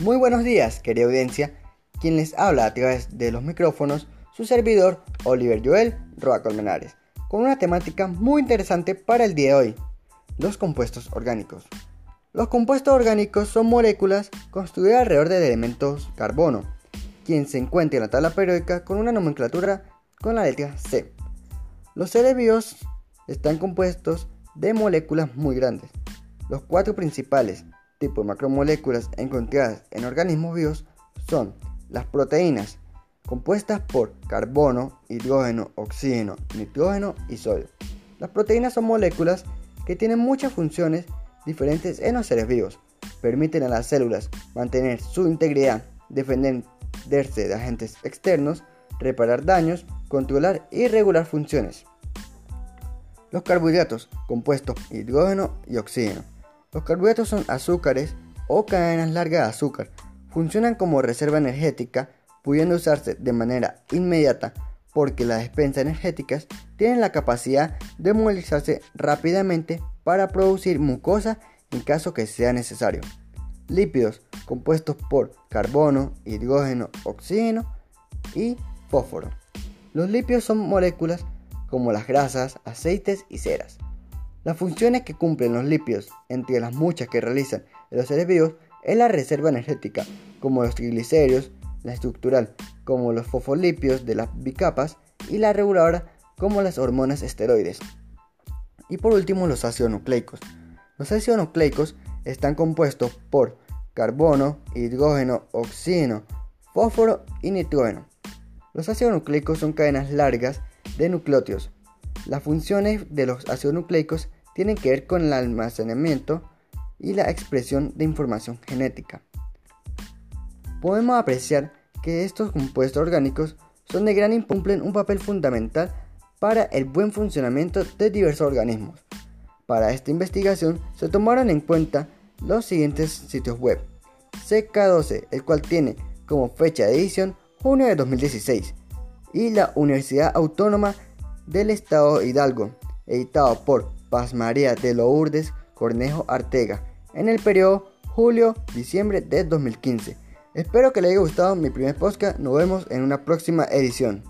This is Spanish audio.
Muy buenos días, querida audiencia. Quien les habla a través de los micrófonos, su servidor Oliver Joel Roa Colmenares, con una temática muy interesante para el día de hoy: los compuestos orgánicos. Los compuestos orgánicos son moléculas construidas alrededor de elementos carbono, quien se encuentra en la tabla periódica con una nomenclatura con la letra C. Los seres vivos están compuestos de moléculas muy grandes. Los cuatro principales tipos de macromoléculas encontradas en organismos vivos son las proteínas, compuestas por carbono, hidrógeno, oxígeno, nitrógeno y sodio. Las proteínas son moléculas que tienen muchas funciones diferentes en los seres vivos. Permiten a las células mantener su integridad, defenderse de agentes externos, reparar daños, controlar y regular funciones. Los carbohidratos, compuestos hidrógeno y oxígeno. Los carbohidratos son azúcares o cadenas largas de azúcar. Funcionan como reserva energética, pudiendo usarse de manera inmediata porque las despensas energéticas tienen la capacidad de movilizarse rápidamente para producir mucosa en caso que sea necesario. Lípidos compuestos por carbono, hidrógeno, oxígeno y fósforo. Los lípidos son moléculas como las grasas, aceites y ceras. Las funciones que cumplen los lípidos, entre las muchas que realizan los seres vivos, es la reserva energética, como los triglicéridos, la estructural, como los fosfolípidos de las bicapas, y la reguladora, como las hormonas esteroides. Y por último, los ácidos nucleicos. Los ácidos nucleicos están compuestos por carbono, hidrógeno, oxígeno, fósforo y nitrógeno. Los ácidos nucleicos son cadenas largas de nucleótidos las funciones de los ácidos nucleicos tienen que ver con el almacenamiento y la expresión de información genética. Podemos apreciar que estos compuestos orgánicos son de gran cumplen un papel fundamental para el buen funcionamiento de diversos organismos. Para esta investigación se tomaron en cuenta los siguientes sitios web. CK12, el cual tiene como fecha de edición junio de 2016, y la Universidad Autónoma del Estado Hidalgo, editado por Paz María de Lourdes Cornejo Artega, en el periodo julio-diciembre de 2015. Espero que les haya gustado mi primer podcast, nos vemos en una próxima edición.